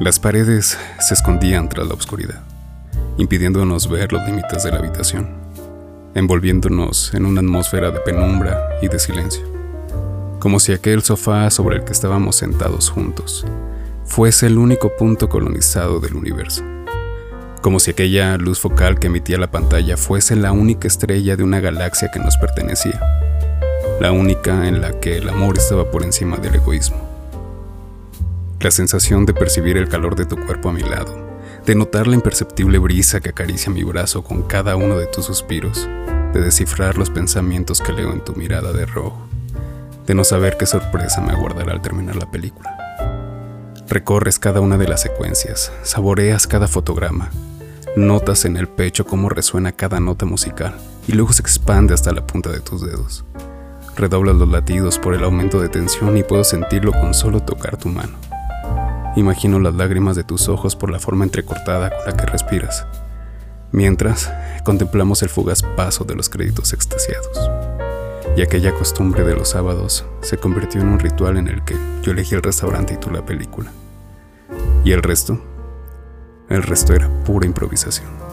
Las paredes se escondían tras la oscuridad, impidiéndonos ver los límites de la habitación, envolviéndonos en una atmósfera de penumbra y de silencio, como si aquel sofá sobre el que estábamos sentados juntos fuese el único punto colonizado del universo, como si aquella luz focal que emitía la pantalla fuese la única estrella de una galaxia que nos pertenecía, la única en la que el amor estaba por encima del egoísmo la sensación de percibir el calor de tu cuerpo a mi lado, de notar la imperceptible brisa que acaricia mi brazo con cada uno de tus suspiros, de descifrar los pensamientos que leo en tu mirada de rojo, de no saber qué sorpresa me aguardará al terminar la película. Recorres cada una de las secuencias, saboreas cada fotograma, notas en el pecho cómo resuena cada nota musical y luego se expande hasta la punta de tus dedos. Redoblas los latidos por el aumento de tensión y puedo sentirlo con solo tocar tu mano. Imagino las lágrimas de tus ojos por la forma entrecortada con la que respiras, mientras contemplamos el fugaz paso de los créditos extasiados. Y aquella costumbre de los sábados se convirtió en un ritual en el que yo elegí el restaurante y tú la película. Y el resto, el resto era pura improvisación.